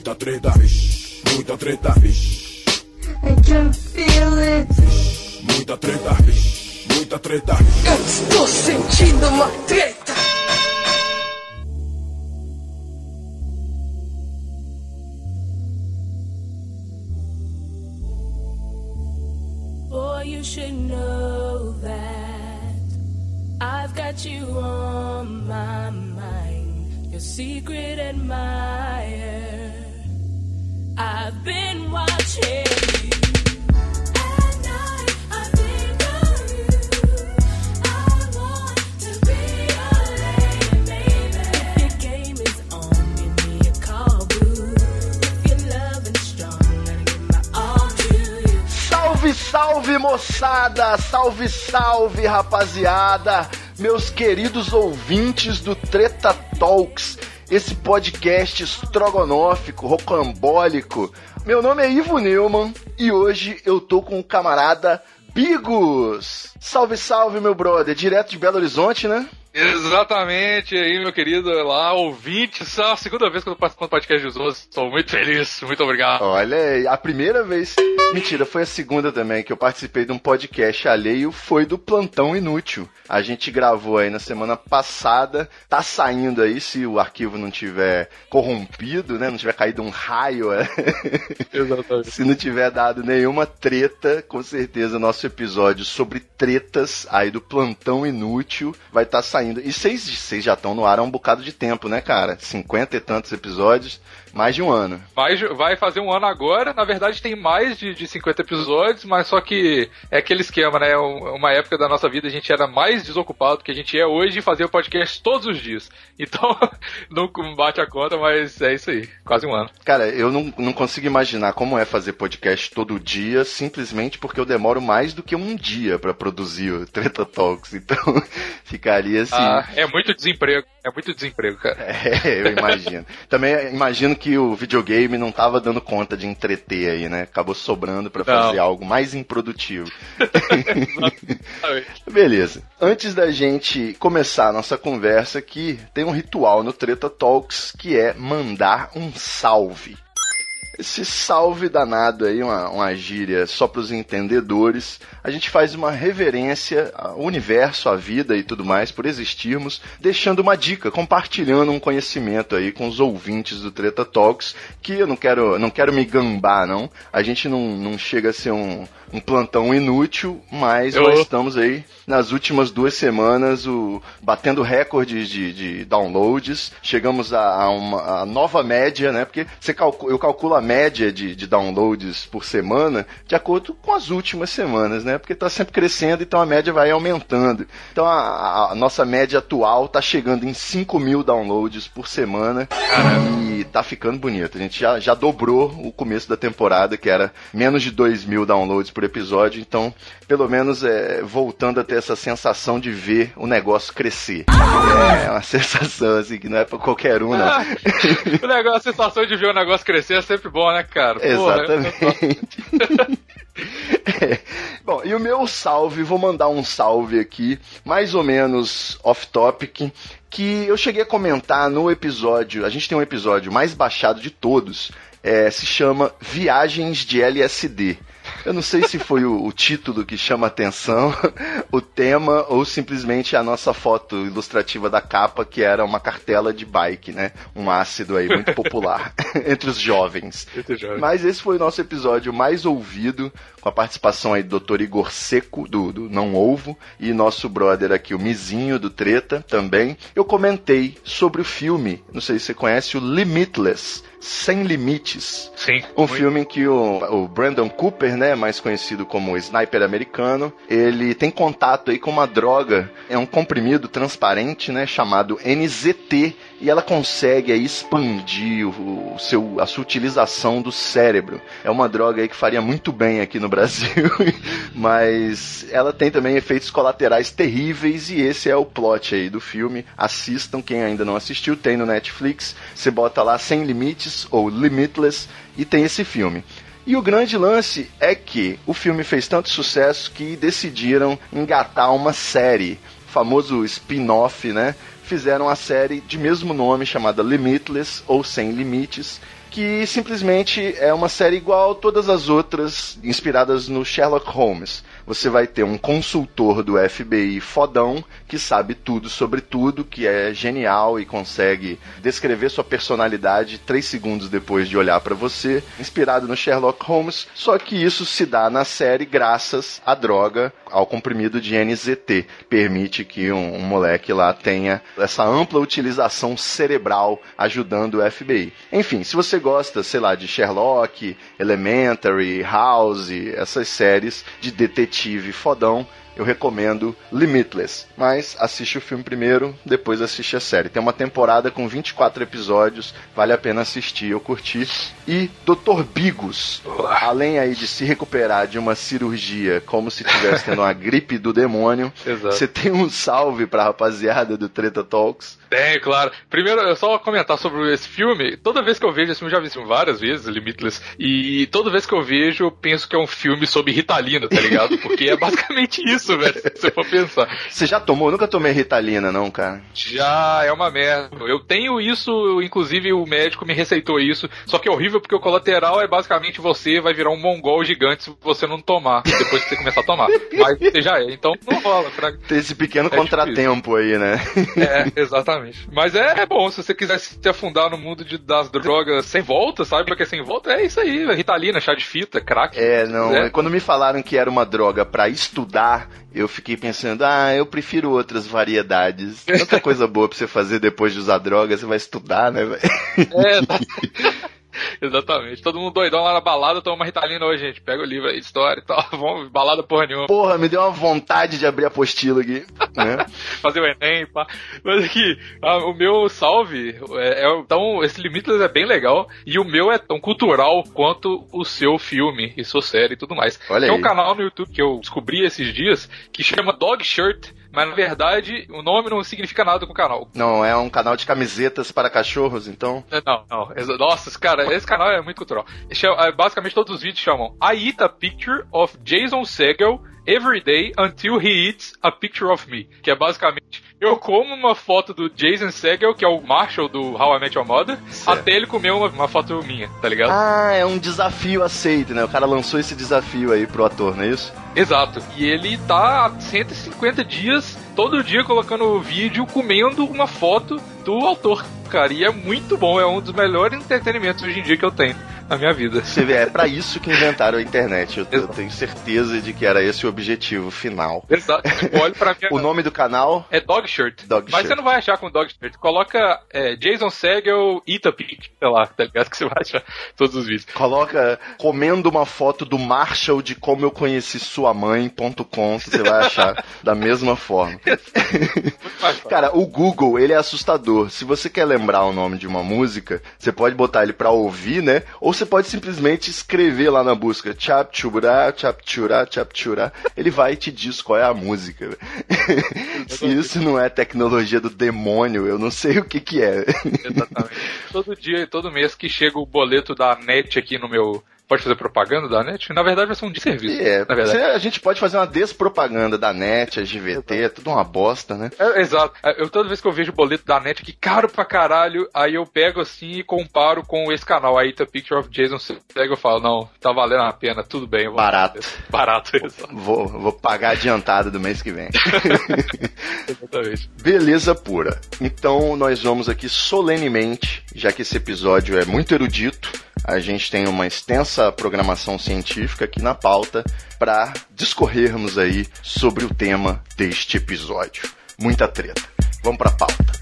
Muita treta, vixe, muita treta, vixe. I can feel it. Muita treta, vixe, muita treta. Eu estou sentindo uma treta. Boy, you should know that I've got you on my mind. Your secret admirer. Salve, salve moçada! Salve, salve rapaziada! Meus queridos ouvintes do Treta Talks, esse podcast estrogonófico, rocambólico. Meu nome é Ivo Neumann e hoje eu tô com o camarada Bigos! Salve, salve, meu brother! Direto de Belo Horizonte, né? Exatamente, aí, meu querido, lá, ouvinte, só a segunda vez que eu tô participando do podcast dos outros, estou muito feliz, muito obrigado. Olha, a primeira vez. Mentira, foi a segunda também que eu participei de um podcast alheio, foi do Plantão Inútil. A gente gravou aí na semana passada, tá saindo aí, se o arquivo não tiver corrompido, né? Não tiver caído um raio, é. Exatamente. Se não tiver dado nenhuma treta, com certeza nosso episódio sobre tretas aí do Plantão Inútil vai estar saindo. E vocês vocês já estão no ar há um bocado de tempo, né, cara? Cinquenta e tantos episódios, mais de um ano. Vai, vai fazer um ano agora, na verdade tem mais de, de 50 episódios, mas só que é aquele esquema, né? Um- Uma época da nossa vida a gente era mais desocupado do que a gente é hoje e fazia o podcast todos os dias. Então, não bate a conta, mas é isso aí, quase um ano. Cara, eu não, não consigo imaginar como é fazer podcast todo dia, simplesmente porque eu demoro mais do que um dia pra produzir o Treta Talks. Então, ficaria assim. Ah, é muito desemprego, é muito desemprego, cara. É, eu imagino. Também imagino que o videogame não tava dando conta de entreter aí, né? Acabou sobrando pra Não. fazer algo mais improdutivo. Beleza. Antes da gente começar a nossa conversa aqui, tem um ritual no Treta Talks que é mandar um salve. Esse salve danado aí, uma, uma gíria só para os entendedores. A gente faz uma reverência ao universo, à vida e tudo mais por existirmos, deixando uma dica, compartilhando um conhecimento aí com os ouvintes do Treta Talks, que eu não quero, não quero me gambar, não. A gente não, não chega a ser um, um plantão inútil, mas Eu- nós estamos aí nas últimas duas semanas o, batendo recordes de, de downloads. Chegamos a, a uma a nova média, né? Porque você calcu- eu calculo a média de, de downloads por semana de acordo com as últimas semanas, né? Porque está sempre crescendo, então a média vai aumentando. Então a, a- nossa média atual está chegando em 5 mil downloads por semana. E tá ficando bonito. A gente já, já dobrou o começo da temporada, que era menos de 2 mil downloads por episódio. Então, pelo menos é, voltando a ter essa sensação de ver o negócio crescer. É uma sensação assim que não é pra qualquer um, não. Ah, o negócio, a sensação de ver o negócio crescer é sempre bom, né, cara? Porra, Exatamente. É. Bom, e o meu salve, vou mandar um salve aqui, mais ou menos off-topic, que eu cheguei a comentar no episódio. A gente tem um episódio mais baixado de todos, é, se chama Viagens de LSD. Eu não sei se foi o, o título que chama atenção, o tema, ou simplesmente a nossa foto ilustrativa da capa, que era uma cartela de bike, né? Um ácido aí muito popular entre os jovens. Jovem. Mas esse foi o nosso episódio mais ouvido, com a participação aí do Dr. Igor Seco, do, do Não Ovo, e nosso brother aqui, o Mizinho, do Treta, também. Eu comentei sobre o filme, não sei se você conhece, o Limitless, Sem Limites. Sim. Um muito. filme em que o, o Brandon Cooper, né, mais conhecido como o Sniper americano, ele tem contato aí com uma droga, é um comprimido transparente, né, chamado NZT, e ela consegue aí expandir o, o seu, a sua utilização do cérebro. É uma droga aí que faria muito bem aqui no Brasil, mas ela tem também efeitos colaterais terríveis e esse é o plot aí do filme. Assistam, quem ainda não assistiu, tem no Netflix. Você bota lá Sem Limites ou Limitless e tem esse filme. E o grande lance é que o filme fez tanto sucesso que decidiram engatar uma série, famoso spin-off, né? Fizeram a série de mesmo nome chamada Limitless ou Sem Limites. Que simplesmente é uma série igual a todas as outras inspiradas no Sherlock Holmes. Você vai ter um consultor do FBI fodão que sabe tudo sobre tudo, que é genial e consegue descrever sua personalidade três segundos depois de olhar para você, inspirado no Sherlock Holmes. Só que isso se dá na série graças à droga, ao comprimido de NZT. Permite que um, um moleque lá tenha essa ampla utilização cerebral ajudando o FBI. Enfim, se você gosta, sei lá, de Sherlock, Elementary, House, essas séries de detetive fodão, eu recomendo Limitless. Mas assiste o filme primeiro, depois assiste a série. Tem uma temporada com 24 episódios, vale a pena assistir, eu curti. E Dr. Bigos, além aí de se recuperar de uma cirurgia como se tivesse tendo uma gripe do demônio, você tem um salve pra rapaziada do Treta Talks. Tem, claro. Primeiro, eu só comentar sobre esse filme. Toda vez que eu vejo esse filme, já vi esse filme várias vezes, Limitless. E toda vez que eu vejo, eu penso que é um filme sobre Ritalina, tá ligado? Porque é basicamente isso, velho, se você for pensar. Você já tomou? Eu nunca tomei Ritalina, não, cara. Já é uma merda. Eu tenho isso, inclusive o médico me receitou isso. Só que é horrível porque o colateral é basicamente você vai virar um mongol gigante se você não tomar. Depois que você começar a tomar. Mas você já é, então não rola. Pra... Tem esse pequeno É contratempo aí, né? É, exatamente. Mas é, é bom, se você quiser se afundar no mundo de, das drogas sem volta, sabe? Porque sem volta é isso aí, velho. Ritalina, chá de fita, crack. É, não. É. Quando me falaram que era uma droga pra estudar, eu fiquei pensando, ah, eu prefiro outras variedades. Tanta coisa boa pra você fazer depois de usar droga, você vai estudar, né, velho? É, tá- Exatamente. Todo mundo doidão lá na balada, toma uma Ritalina hoje, gente. Pega o livro aí, história e tal. Vamos, balada porra nenhuma. Porra, me deu uma vontade de abrir a apostila aqui. Né? Fazer o Enem, pá. Mas aqui, ah, o meu salve, é, é- então, esse Limitless é bem legal. E o meu é tão cultural quanto o seu filme e sua série e tudo mais. Olha Tem aí. um canal no YouTube que eu descobri esses dias que chama Dog Shirt. Mas na verdade, o nome não significa nada com o canal. Não, é um canal de camisetas para cachorros, então. Não, não. exa- Nossa, cara, esse canal é muito cultural. É, Basicamente todos os vídeos chamam I eat a picture of Jason Segel every day until he eats a picture of me. Que é basicamente, eu como uma foto do Jason Segel, que é o Marshall do How I Met Your Mother, Certo. até ele comer uma, uma foto minha, tá ligado? Ah, é um desafio aceito, né? O cara lançou esse desafio aí pro ator, não é isso? Exato. E ele tá há 150 dias, todo dia colocando vídeo, comendo uma foto do autor, cara. E é muito bom, é um dos melhores entretenimentos hoje em dia que eu tenho na minha vida. Você vê, é pra isso que inventaram a internet. Eu, eu tenho certeza de que era esse o objetivo final. Exato. Olha pra minha... O nome do canal É Dog Shirt. Dog Mas Shirt. você não vai achar com Dog Shirt. Coloca é, Jason Segel, Ita Pig, sei lá, tá ligado? Que você vai achar todos os vídeos. Coloca comendo uma foto do Marshall de como eu conheci sua mãe.com você vai achar da mesma forma. Cara, o Google, ele é assustador. Se você quer lembrar o nome de uma música, você pode botar ele pra ouvir, né? Ou você pode simplesmente escrever lá na busca chap chubra, chap chura, chap chura. Ele vai e te diz qual é a música. Se isso não é tecnologia do demônio, eu não sei o que que é. Exatamente. todo dia e todo mês que chega o boleto da NET aqui no meu. Pode fazer propaganda da NET? Na verdade vai ser um desserviço. É, na verdade. a gente pode fazer uma despropaganda da NET, a GVT, é tudo uma bosta, né? É, exato. É, Eu, toda vez que eu vejo o boleto da net aqui, caro pra caralho, aí eu pego assim e comparo com esse canal, aí tá Picture of Jason Segel, eu falo, não, tá valendo a pena, tudo bem. vou- Barato. Barato, exato. Vou, vou pagar adiantado do mês que vem. exatamente. Beleza pura. Então nós vamos aqui solenemente, já que esse episódio é muito erudito, a gente tem uma extensa programação científica aqui na pauta para discorrermos aí sobre o tema deste episódio. Muita treta. Vamos pra pauta.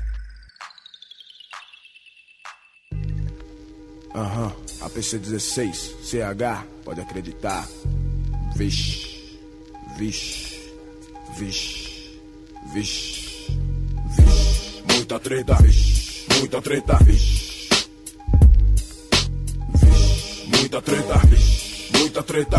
Aham, APC-16, CH, pode acreditar. Vixe, vixe, vixe, vixe, vixe. Muita treta, vixe, muita treta, vixe. Muita treta, muita treta.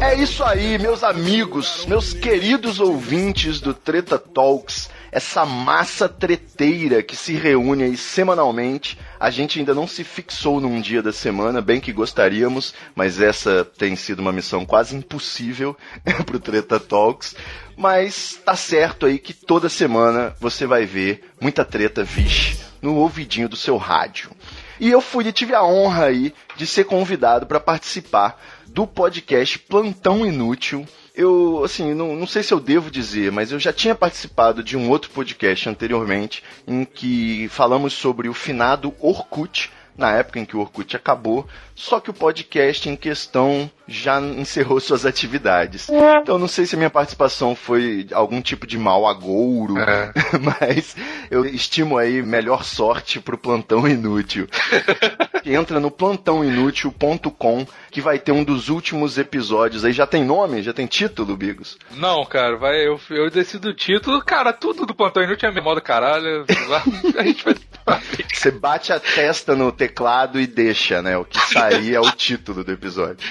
É isso aí, meus amigos, meus queridos ouvintes do Treta Talks, essa massa treteira que se reúne aí semanalmente. A gente ainda não se fixou num dia da semana, bem que gostaríamos, mas essa tem sido uma missão quase impossível pro Treta Talks. Mas tá certo aí que toda semana você vai ver muita treta, vixe, no ouvidinho do seu rádio. E eu fui e tive a honra aí de ser convidado para participar do podcast Plantão Inútil. Eu, assim, não, não sei se eu devo dizer, mas eu já tinha participado de um outro podcast anteriormente em que falamos sobre o finado Orkut, na época em que o Orkut acabou, só que o podcast em questão já encerrou suas atividades. Então não sei se a minha participação foi algum tipo de mal agouro, É. mas eu estimo aí melhor sorte pro plantão inútil. Entra no plantãoinútil.com que vai ter um dos últimos episódios aí. Já tem nome? Já tem título, Bigos? Não, cara, vai, eu, eu decido o título. Cara, tudo do Plantão Inútil é minha moda caralho. A gente vai. Você bate a testa no teclado e deixa, né? O que sair é o título do episódio.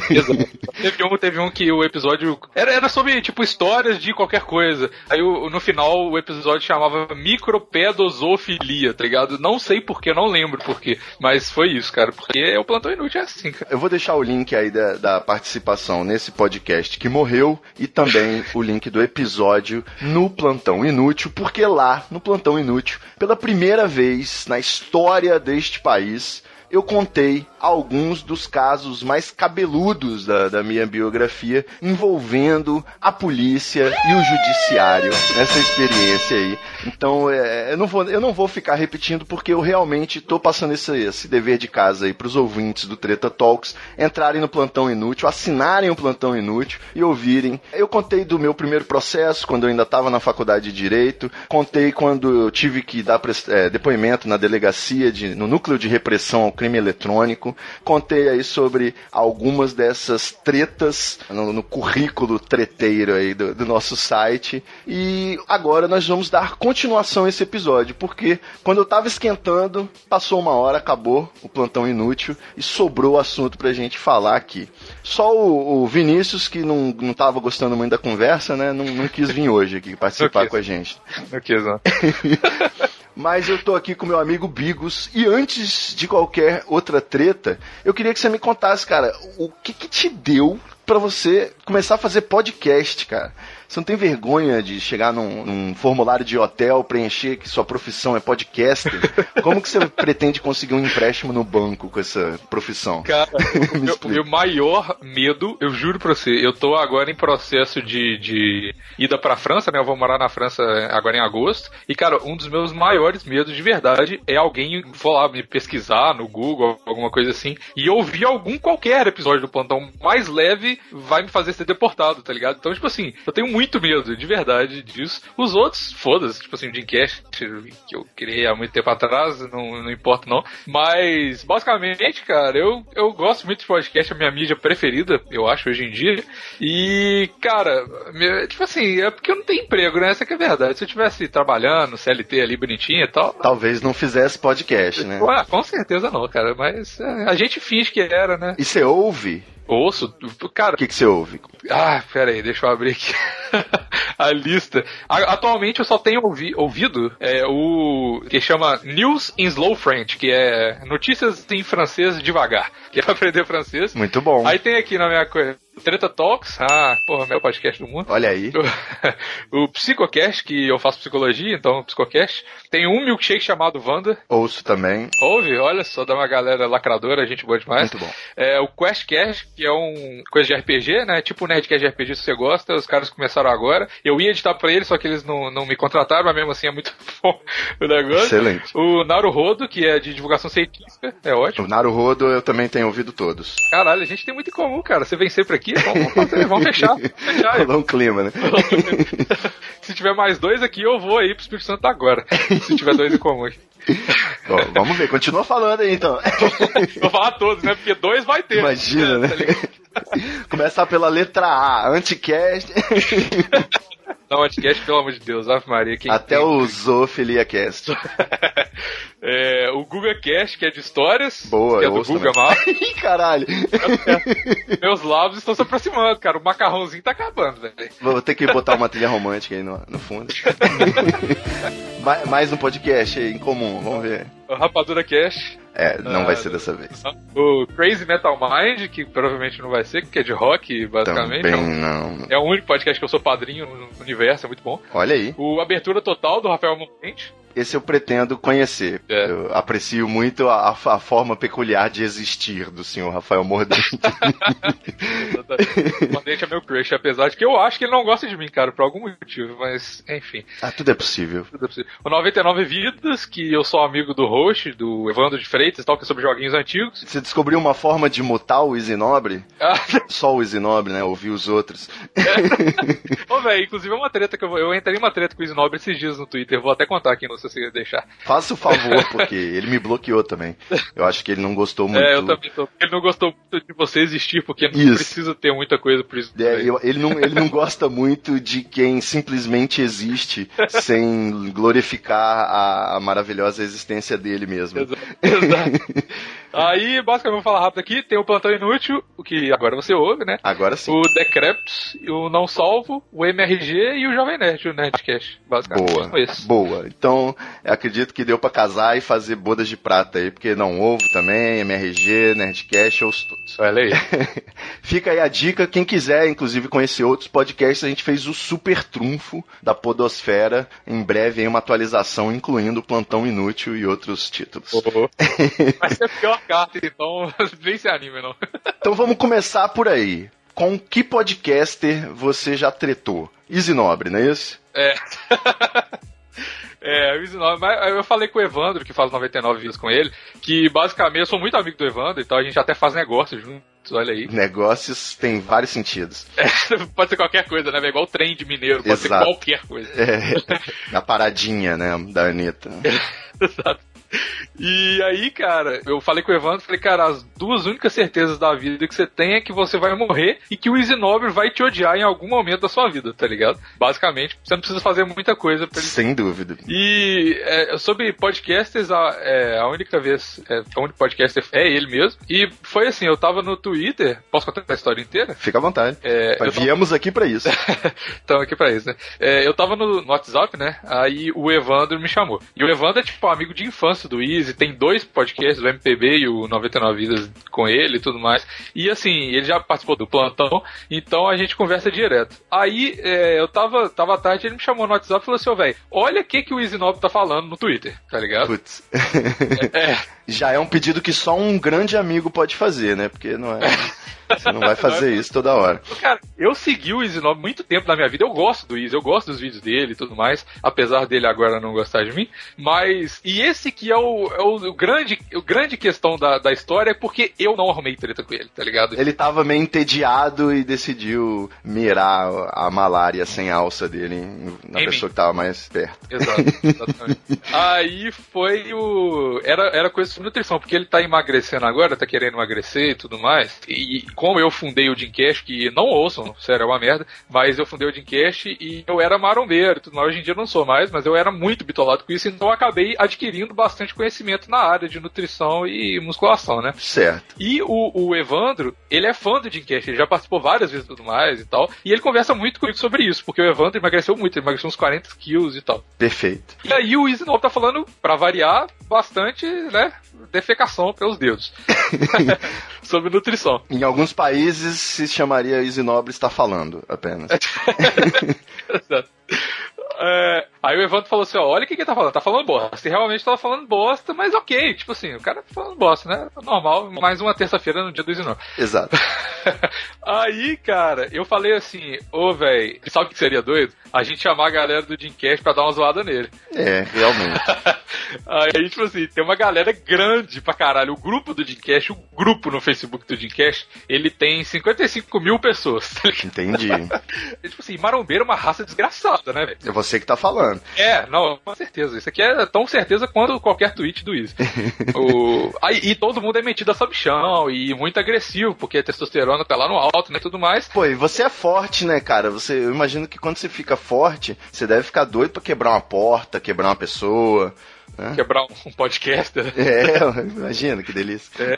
Exato. Teve um, teve um que o episódio era, era sobre, tipo, histórias de qualquer coisa. Aí o- no final o episódio chamava Micropedozofilia, tá ligado? Não sei porquê, não lembro porquê. Mas foi isso, cara. Porque o plantão inútil é assim, cara. Eu vou deixar o link aí da, da participação nesse podcast que morreu e também o link do episódio no Plantão Inútil, porque lá, no Plantão Inútil, pela primeira vez na história deste país, eu contei alguns dos casos mais cabeludos da, da minha biografia envolvendo a polícia e o judiciário nessa experiência aí. Então, é, eu, não vou, eu não vou ficar repetindo porque eu realmente tô passando esse, esse dever de casa aí pros ouvintes do Treta Talks entrarem no Plantão Inútil, assinarem o Plantão Inútil e ouvirem. Eu contei do meu primeiro processo, quando eu ainda estava na faculdade de Direito, contei quando eu tive que dar é, depoimento na delegacia, de, no núcleo de repressão ao crime eletrônico, contei aí sobre algumas dessas tretas no, no currículo treteiro aí do, do nosso site. E agora nós vamos dar continuação a esse episódio, porque quando eu tava esquentando, passou uma hora, acabou o plantão inútil e sobrou assunto pra gente falar aqui. Só o, o Vinícius, que não, não tava gostando muito da conversa, né, não, não quis vir hoje aqui participar Não quis. com a gente. Ok, Zan. Mas eu tô aqui com meu amigo Bigos e antes de qualquer outra treta, eu queria que você me contasse, cara, o que que te deu pra você começar a fazer podcast, cara? Você não tem vergonha de chegar num, num formulário de hotel, preencher que sua profissão é podcaster? Como que você pretende conseguir um empréstimo no banco com essa profissão? Cara, meu, meu maior medo, eu juro pra você, eu tô agora em processo de, de ida pra França, né? Eu vou morar na França agora em agosto. E, cara, um dos meus maiores medos de verdade é alguém for lá me pesquisar no Google, alguma coisa assim, e ouvir algum qualquer episódio do plantão mais leve vai me fazer ser deportado, tá ligado? Então, tipo assim, eu tenho muito medo, de verdade, disso. Os outros, foda-se, tipo assim, o Dreamcast, que eu criei há muito tempo atrás, não, não importa não. Mas, basicamente, cara, eu, eu gosto muito de podcast, é a minha mídia preferida, eu acho, hoje em dia. E, cara, tipo assim, é porque eu não tenho emprego, né? Essa que é a verdade. Se eu tivesse trabalhando, CLT ali bonitinho e tal. Talvez não fizesse podcast, né? Com certeza não, cara. Mas é, a gente finge que era, né? E você ouve? Ouço, cara, O que que você ouve? Ah, pera aí, deixa eu abrir aqui a lista. A- Atualmente eu só tenho ouvi- ouvido é, o que chama News in Slow French, que é notícias em francês devagar, que é pra aprender francês. Muito bom. Aí tem aqui na minha coisa Treta Talks, ah, porra, meu podcast do mundo. Olha aí. O, o Psicocast, que eu faço psicologia, então Psicocast. Tem um milkshake chamado Wanda. Ouço também. Ouve, olha só, dá uma galera lacradora, gente boa demais. Muito bom. É, o QuestCast, que é um coisa de RPG, né? Tipo um Nerdcast de RPG se você gosta, os caras começaram agora. Eu ia editar pra eles, só que eles não, não me contrataram, mas mesmo assim é muito bom o negócio. Excelente. O Naruhodo, que é de divulgação científica, é ótimo. O Naruhodo eu também tenho ouvido todos. Caralho, a gente tem muito em comum, cara. Você vem sempre aqui, vamos, vamos, fazer, vamos fechar. Fechar. Rolou um clima, né? Se tiver mais dois aqui, eu vou aí pro Espírito Santo agora. Se tiver dois em comum aqui. Ó, vamos ver, continua falando aí então. Vou falar todos, né? Porque dois vai ter. Imagina, né? Tá ligado? Começar pela letra A, Anticast, Não, Anticast, pelo amor de Deus, Ave Maria. Até tem? o ZooFiliaCast. É, o Guga Cast, que é de histórias. Boa, que é do Guga. Mal. Ih, caralho. Meus lábios estão se aproximando, cara. O macarrãozinho tá acabando, velho. Vou ter que botar uma trilha romântica aí no, no fundo. Ma- Mais um podcast aí em comum, vamos ver. O Rapadura Cast. É, não Ah, vai ser dessa vez. O Crazy Metal Mind, que provavelmente não vai ser, que é de rock, basicamente. Também É um- não. É o único podcast que eu sou padrinho no universo, é muito bom. Olha aí. O Abertura Total, do Rafael Monte. Esse eu pretendo conhecer. É. Eu aprecio muito a, a forma peculiar de existir do senhor Rafael Mordente. O Mordente é meu crush, apesar de que eu acho que ele não gosta de mim, cara, por algum motivo, mas enfim. ah, tudo é possível. tudo é possível. O 99 Vidas, que eu sou amigo do host, do Evandro de Freitas e tal, que é sobre joguinhos antigos. Você descobriu uma forma de mutar o Isinobre? Ah, Só o Isinobre, né? Ouvir os outros. Ô, velho, inclusive é uma treta que eu, eu entrei em uma treta com o Isnobre esses dias no Twitter, vou até contar aqui, sei se você deixar. Faça o favor, porque ele me bloqueou também. Eu acho que ele não gostou muito. É, eu também tô. Ele não gostou muito de você existir, porque não Isso. precisa ter muita coisa por isso. É, eu- ele, não, ele não gosta muito de quem simplesmente existe sem glorificar a, a maravilhosa existência dele mesmo. Exato. exato. Aí, basicamente, vou falar rápido aqui. Tem o Plantão Inútil, o que agora você ouve, né? Agora sim. O Decreps, o Não Salvo, o MRG e o Jovem Nerd, o Nerdcast. Basicamente, Boa, boa. Então, eu acredito que deu pra casar e fazer bodas de prata aí, porque não ovo também, MRG, Nerdcast, ouço todos. Olha aí. Fica aí a dica, quem quiser, inclusive, conhecer outros podcasts, a gente fez o super trunfo da Podosfera. Em breve, aí, uma atualização, incluindo o Plantão Inútil e outros títulos. Vai ser pior carta, então nem se anime, não. Então vamos começar por aí. Com que podcaster você já tretou? Easy Nobre, não é isso? É. É, o 19, mas eu falei com o Evandro, que faz 99 vídeos com ele, que basicamente eu sou muito amigo do Evandro, então a gente até faz negócio juntos, olha aí. Negócios têm vários sentidos. É, pode ser qualquer coisa, né? É igual trem de mineiro, pode ser Exato. qualquer coisa. É, a paradinha, né, da Anitta. Exato. E aí, cara, eu falei com o Evandro, falei, cara, as duas únicas certezas da vida que você tem é que você vai morrer e que o Easy Nobre vai te odiar em algum momento da sua vida, tá ligado? Basicamente, você não precisa fazer muita coisa pra ele Sem dúvida. E é, sobre podcasters, a, é, a única vez, é, o único podcaster é ele mesmo. E foi assim, eu tava no Twitter, posso contar a história inteira? Fica à vontade. É, tava- Viemos aqui pra isso. Estamos aqui pra isso, né? É, eu tava no, no WhatsApp, né? Aí o Evandro me chamou. E o Evandro é tipo amigo de infância do Easy, tem dois podcasts, o MPB e o 99 Vidas com ele e tudo mais. E assim, ele já participou do plantão, então a gente conversa direto. Aí é, eu tava, tava à tarde, ele me chamou no WhatsApp e falou assim: Ô, velho, olha o que, que o Easy Nob tá falando no Twitter, tá ligado? Putz. É, Já é um pedido que só um grande amigo pode fazer, né? Porque não é. Você não vai fazer isso toda hora. Cara, eu segui o Easy Nob muito tempo na minha vida. Eu gosto do Easy, eu gosto dos vídeos dele e tudo mais. Apesar dele agora não gostar de mim. Mas. E esse que é o, é o, o grande, o grande questão da, da história é porque eu não arrumei treta com ele, tá ligado? Ele tava meio entediado e decidiu mirar a malária sem alça dele na Em pessoa mim. que tava mais perto. Exato, exatamente. Aí foi o. Era, era coisa nutrição, porque ele tá emagrecendo agora, tá querendo emagrecer e tudo mais. E como eu fundei o Dreamcast, que não ouçam, sério, é uma merda, mas eu fundei o Dreamcast e eu era marombeiro e tudo mais. Hoje em dia eu não sou mais, mas eu era muito bitolado com isso, então eu acabei adquirindo bastante conhecimento na área de nutrição e musculação, né? Certo. E o, o Evandro, ele é fã do Dreamcast, ele já participou várias vezes e tudo mais e tal. E ele conversa muito comigo sobre isso, porque o Evandro emagreceu muito, ele emagreceu uns 40 quilos e tal. Perfeito. E aí o Easy Nob tá falando, pra variar, bastante, né, defecação pelos dedos. sobre nutrição. Em alguns países se chamaria Easy Nobre está falando apenas. É, aí o Evandro falou assim, ó, olha o que que ele tá falando, tá falando bosta. E realmente tava falando bosta, mas ok, tipo assim, o cara tá falando bosta, né? Normal, mais uma terça-feira no dia do Nob. Exato. Aí, cara, eu falei assim, ô, velho, sabe o que seria doido? A gente chamar a galera do Dreamcast pra dar uma zoada nele. É, realmente. Aí, tipo assim, tem uma galera grande pra caralho. O grupo do Dreamcast, o grupo no Facebook do Dreamcast, ele tem 55 mil pessoas. tá? Entendi. tipo assim, marombeiro é uma raça desgraçada, né, velho? Você que tá falando. É, não, com certeza. Isso aqui é tão certeza quanto qualquer tweet do Easy. o... Aí, e todo mundo é metido a sabichão e muito agressivo, porque a testosterona tá lá no alto, né, tudo mais. Pô, e você é forte, né, cara? Você, eu imagino que quando você fica forte, você deve ficar doido pra quebrar uma porta, quebrar uma pessoa. né? Quebrar um, podcaster. É, imagina que delícia. É.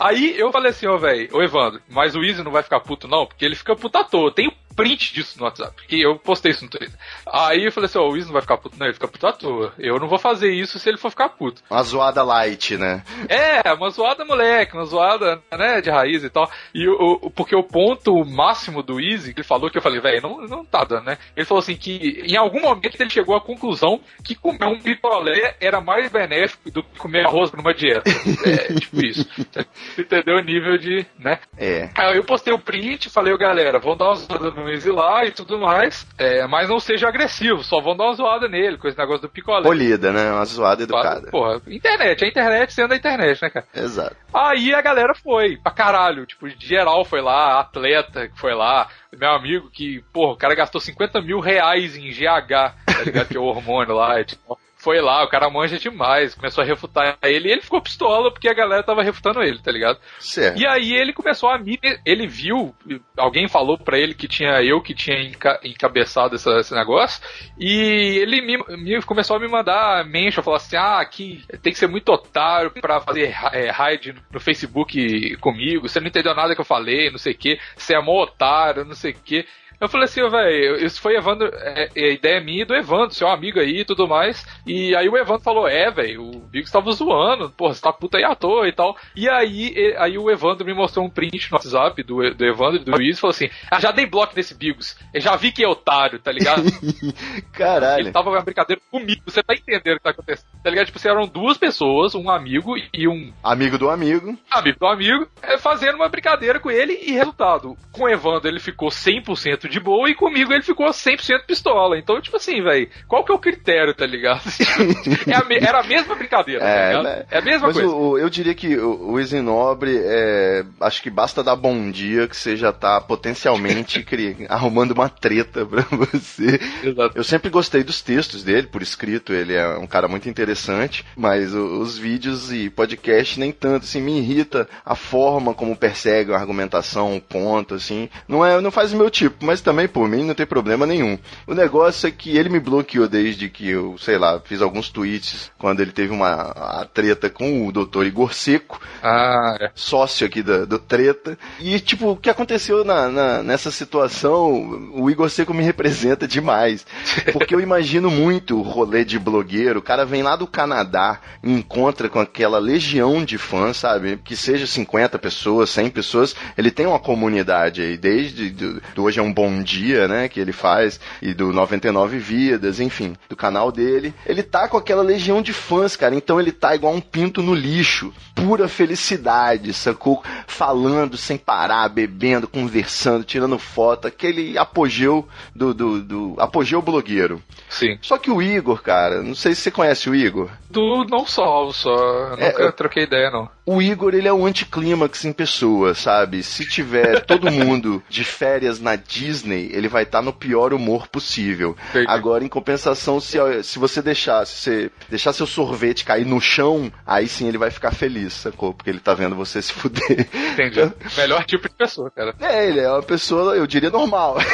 Aí eu falei assim, ó, velho, ô Evandro, mas o Easy não vai ficar puto não, porque ele fica puto à toa. Tem print disso no WhatsApp. E eu postei isso no Twitter. Aí eu falei assim, ó, o Wiz não vai ficar puto, não, ele fica puto à toa. Eu não vou fazer isso se ele for ficar puto. Uma zoada light, né? É, uma zoada moleque, uma zoada, né, de raiz e tal. E o, porque o ponto máximo do Easy, que ele falou que eu falei, velho, não, não tá dando, né? Ele falou assim que em algum momento ele chegou à conclusão que comer um picolé era mais benéfico do que comer arroz numa dieta. É, tipo isso. Entendeu o nível de, né? É. Aí eu postei o print, falei, galera, vão dar uma zoada no Easy lá e tudo mais, é, mas não seja agressivo, só vão dar uma zoada nele, com esse negócio do picolé. Polida, né? Uma zoada educada. Porra, internet, a internet sendo a internet, né, cara? Exato. Aí a galera foi, pra caralho. Tipo, geral foi lá, atleta que foi lá, meu amigo que, porra, o cara gastou 50 mil reais em GH, tá ligado? Que é o hormônio lá, e, tipo, foi lá, o cara manja demais, começou a refutar ele e ele ficou pistola porque a galera tava refutando ele, tá ligado? Certo. E aí ele começou a me. Ele viu, alguém falou pra ele que tinha eu que tinha enca- encabeçado essa- esse negócio, e ele me, me- começou a me mandar mention, falou assim: ah, aqui tem que ser muito otário pra fazer é, raid no Facebook comigo, você não entendeu nada que eu falei, não sei o que, você é mó otário, não sei o que. Eu falei assim, velho, isso foi Evandro, é, é ideia minha e do Evandro, seu amigo aí e tudo mais. E aí o Evandro falou, é, velho, o Bigos tava zoando, porra, você tá puta aí à toa e tal. E aí, e- aí o Evandro me mostrou um print no WhatsApp do, do Evandro e do Luiz e falou assim, ah, já dei bloco nesse Bigos, eu já vi que é otário, tá ligado? Caralho. Ele tava uma brincadeira comigo, você tá entendendo o que tá acontecendo, tá ligado? Tipo, eram duas pessoas, um amigo e um Amigo do amigo. amigo do amigo, é, fazendo uma brincadeira com ele e resultado, com o Evandro ele ficou 100% de boa e comigo ele ficou 100% pistola. Então, tipo assim, velho, qual que é o critério, tá ligado? É a me- era a mesma brincadeira, tá É, ligado? né? É a mesma Mas coisa. o- eu diria que o, o Easy Nobre, é, acho que basta dar bom dia que você já tá potencialmente cri- arrumando uma treta pra você. Exato. Eu sempre gostei dos textos dele, por escrito, ele é um cara muito interessante, mas os vídeos e podcast nem tanto, assim, me irrita a forma como persegue a argumentação, o ponto, assim, não é, não faz o meu tipo, mas também por mim não tem problema nenhum. O negócio é que ele me bloqueou desde que eu, sei lá, fiz alguns tweets quando ele teve uma treta com o Dr. Igor Seco, Ah, é. sócio aqui da- do Treta. E, tipo, o que aconteceu na, na- nessa situação, o Igor Seco me representa demais. Porque eu imagino muito o rolê de blogueiro. O cara vem lá do Canadá encontra com aquela legião de fãs, sabe? Que seja 50 pessoas, 100 pessoas. Ele tem uma comunidade aí, desde do, do Hoje é um Bom Dia, né? Que ele faz, e do 99 Vidas, enfim, do canal dele. Ele tá com aquela legião de fãs, cara. Então ele tá igual um pinto no lixo. Pura felicidade, sacou? Falando sem parar, bebendo, conversando, tirando foto. Aquele apogeu do, do, do apogeu blogueiro. Sim. Só que o Igor, cara, não sei se você conhece o Igor. Do não salvo só. É, Nunca eu- troquei ideia, não. O Igor, ele é um anticlímax em pessoa, sabe? Se tiver todo mundo de férias na Disney, ele vai estar no pior humor possível. Entendi. Agora, em compensação, se, se você deixar, se você deixar seu sorvete cair no chão, aí sim ele vai ficar feliz, sacou? Porque ele tá vendo você se fuder. Entendi. Melhor tipo de pessoa, cara. É, ele é uma pessoa, eu diria, normal.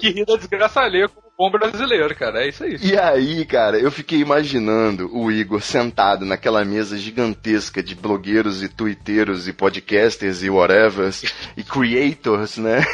Que ri da desgraça alheia como bom brasileiro, cara. É isso aí. E aí, cara, eu fiquei imaginando o Igor sentado naquela mesa gigantesca de blogueiros e twitteiros e podcasters e whatever, e creators, né?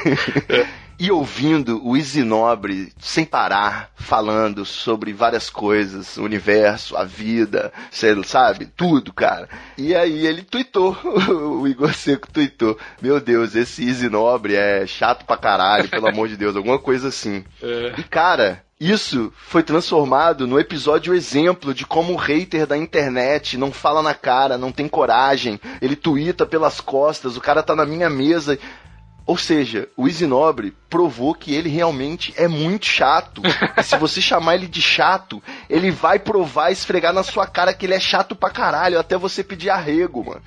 E ouvindo o Easy Nobre sem parar, falando sobre várias coisas, o universo, a vida, cê sabe, tudo, cara. E aí ele tweetou, o Igor Seco tweetou, meu Deus, esse Easy Nobre é chato pra caralho, pelo amor de Deus, alguma coisa assim. É. E cara, isso foi transformado no episódio exemplo de como o hater da internet não fala na cara, não tem coragem, ele tuita pelas costas, o cara tá na minha mesa. Ou seja, o Easy Nobre provou que ele realmente é muito chato. E se você chamar ele de chato, ele vai provar, esfregar na sua cara que ele é chato pra caralho, até você pedir arrego, mano.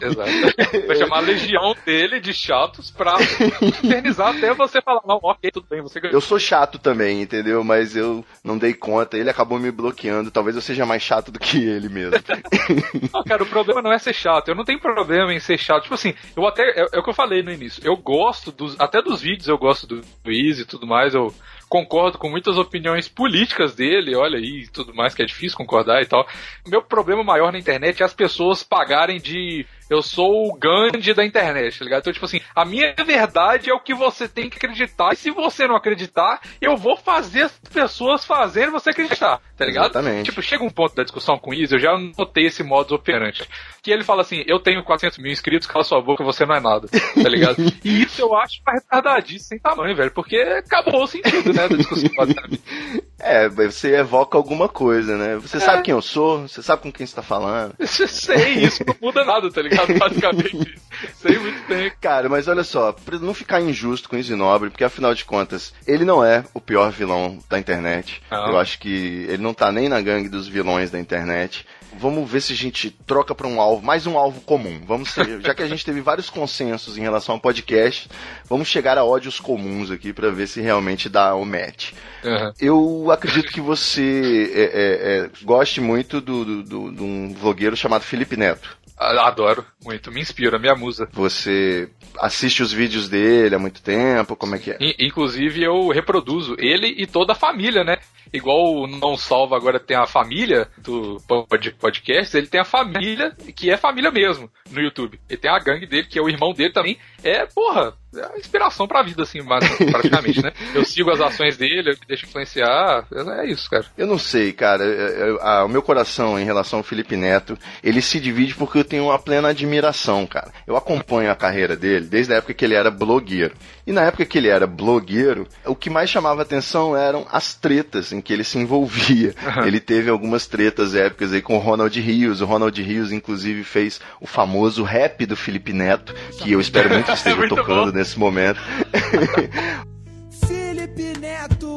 Exato. Vai chamar a legião dele de chatos pra infernizar até você falar, não, ok, tudo bem, você ganhou. Eu sou chato também, entendeu? Mas eu não dei conta, ele acabou me bloqueando. Talvez eu seja mais chato do que ele mesmo. Não, cara, o problema não é ser chato. Eu não tenho problema em ser chato. Tipo assim, eu até. É, é o que eu falei no início. Eu gosto dos. Até dos vídeos eu gosto do, Easy e tudo mais. Eu concordo com muitas opiniões políticas dele, olha aí, tudo mais, que é difícil concordar e tal. Meu problema maior na internet é as pessoas pagarem de. Eu sou o Gandhi da internet, tá ligado? Então, tipo assim, a minha verdade é o que você tem que acreditar, e se você não acreditar, eu vou fazer as pessoas fazendo você acreditar, tá ligado? Exatamente. Tipo, chega um ponto da discussão com isso, eu já notei esse modo operante. Que ele fala assim, eu tenho 400 mil inscritos, cala sua boca, você não é nada, tá ligado? e isso eu acho uma retardadice sem tamanho, velho, porque acabou o sentido, né, da discussão. É, você evoca alguma coisa, né? Você sabe quem eu sou, você sabe com quem você tá falando. Sei, isso não muda nada, tá ligado? Basicamente. Sei muito bem. Cara, mas olha só, pra não ficar injusto com o Isinobre, porque afinal de contas, ele não é o pior vilão da internet. Eu acho que ele não tá nem na gangue dos vilões da internet. Vamos ver se a gente troca pra um alvo, mais um alvo comum. Vamos ser, já que a gente teve vários consensos em relação ao podcast, vamos chegar a ódios comuns aqui pra ver se realmente dá o match. Aham. Eu acredito que você é, é, é, goste muito do, do, do- de um vlogueiro chamado Felipe Neto. Adoro muito, me inspira, minha musa. Você assiste os vídeos dele há muito tempo, como é que é? In- Inclusive, eu reproduzo ele e toda a família, né? Igual o Não Salva agora tem a família do pod- podcast, ele tem a família, que é família mesmo, no YouTube. Ele tem a gangue dele, que é o irmão dele também. É, porra, é a inspiração pra vida, assim, praticamente, né? Eu sigo as ações dele, eu me deixo influenciar. É isso, cara. Eu não sei, cara. Eu- ah, o meu coração em relação ao Felipe Neto, ele se divide porque eu tenho uma plena admiração, cara. Eu acompanho a carreira dele desde a época que ele era blogueiro. E na época que ele era blogueiro, o que mais chamava atenção eram as tretas em que ele se envolvia. ele teve algumas tretas épicas aí com o Ronald Rios. O Ronald Rios, inclusive, fez o famoso rap do Felipe Neto, que eu espero muito que esteja Muito tocando bom. nesse momento. Felipe Neto.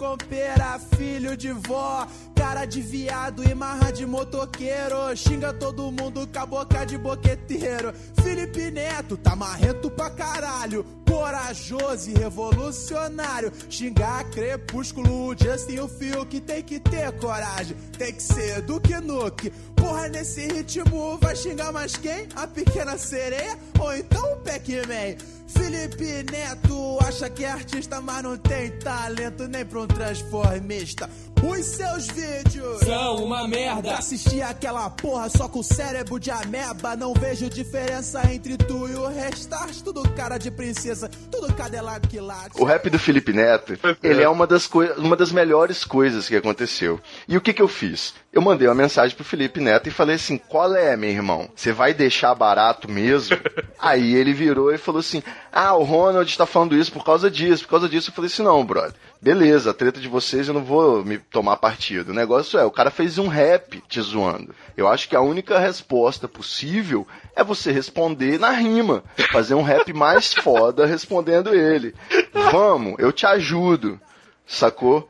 Leite com pera, filho de vó. Cara de viado e marra de motoqueiro. Xinga todo mundo com a boca de boqueteiro. Felipe Neto, tá marrento pra caralho. Corajoso e revolucionário. Xingar crepúsculo, Justin e o Fio que tem que ter coragem. Tem que ser do que nuke. Porra, nesse ritmo vai xingar mais quem? A pequena sereia ou então o Pac-Man? Felipe Neto acha que é artista, mas não tem talento nem pra um transformista. Os seus vídeos São uma merda. Assistir aquela porra só com cérebro de ameba. Não vejo diferença entre tu e o restart. Tudo cara de princesa, tudo cadelado que late. O rap do Felipe Neto, ele é uma das, uma das melhores coisas que aconteceu. E o que que eu fiz? Eu mandei uma mensagem pro Felipe Neto e falei assim, qual é, meu irmão? Você vai deixar barato mesmo? Aí ele virou e falou assim, ah, o Ronald tá falando isso por causa disso, por causa disso. Eu falei assim, não, brother. Beleza, a treta de vocês eu não vou me tomar partido. O negócio é, o cara fez um rap te zoando. Eu acho que a única resposta possível é você responder na rima. Fazer um rap mais foda respondendo ele. Vamos, eu te ajudo. Sacou?